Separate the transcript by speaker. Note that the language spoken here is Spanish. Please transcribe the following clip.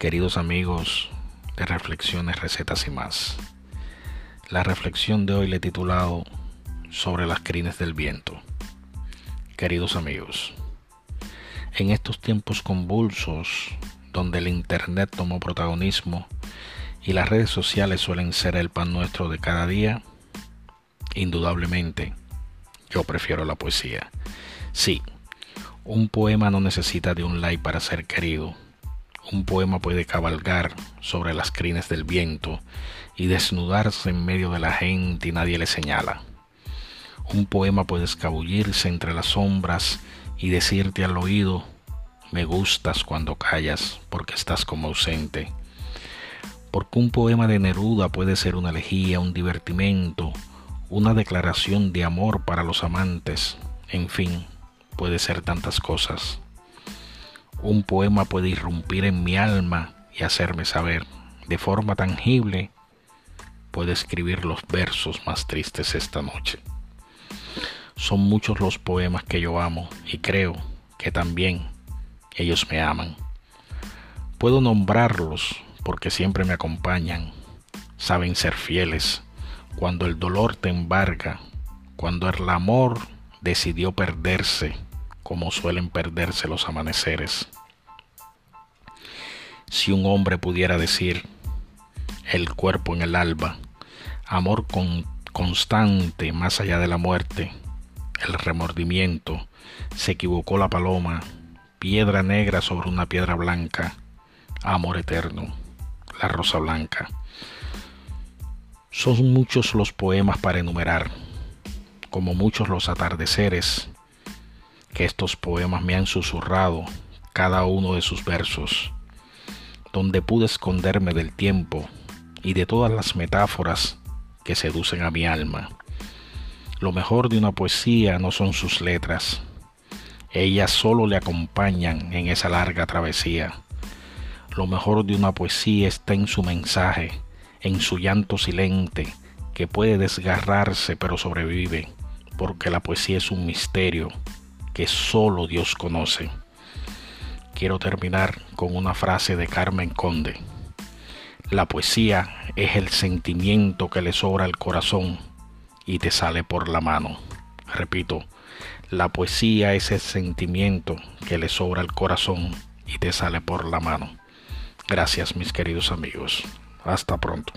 Speaker 1: Queridos amigos de Reflexiones, Recetas y más. La reflexión de hoy le he titulado Sobre las crines del viento. Queridos amigos, en estos tiempos convulsos donde el Internet tomó protagonismo y las redes sociales suelen ser el pan nuestro de cada día, indudablemente yo prefiero la poesía. Sí, un poema no necesita de un like para ser querido un poema puede cabalgar sobre las crines del viento y desnudarse en medio de la gente y nadie le señala. Un poema puede escabullirse entre las sombras y decirte al oído, me gustas cuando callas porque estás como ausente. Porque un poema de Neruda puede ser una elegía, un divertimento, una declaración de amor para los amantes, en fin, puede ser tantas cosas. Un poema puede irrumpir en mi alma y hacerme saber de forma tangible, puede escribir los versos más tristes esta noche. Son muchos los poemas que yo amo y creo que también ellos me aman. Puedo nombrarlos porque siempre me acompañan, saben ser fieles cuando el dolor te embarga, cuando el amor decidió perderse como suelen perderse los amaneceres. Si un hombre pudiera decir, el cuerpo en el alba, amor con, constante más allá de la muerte, el remordimiento, se equivocó la paloma, piedra negra sobre una piedra blanca, amor eterno, la rosa blanca. Son muchos los poemas para enumerar, como muchos los atardeceres, que estos poemas me han susurrado cada uno de sus versos, donde pude esconderme del tiempo y de todas las metáforas que seducen a mi alma. Lo mejor de una poesía no son sus letras, ellas solo le acompañan en esa larga travesía. Lo mejor de una poesía está en su mensaje, en su llanto silente, que puede desgarrarse pero sobrevive, porque la poesía es un misterio que solo Dios conoce. Quiero terminar con una frase de Carmen Conde. La poesía es el sentimiento que le sobra al corazón y te sale por la mano. Repito, la poesía es el sentimiento que le sobra al corazón y te sale por la mano. Gracias mis queridos amigos. Hasta pronto.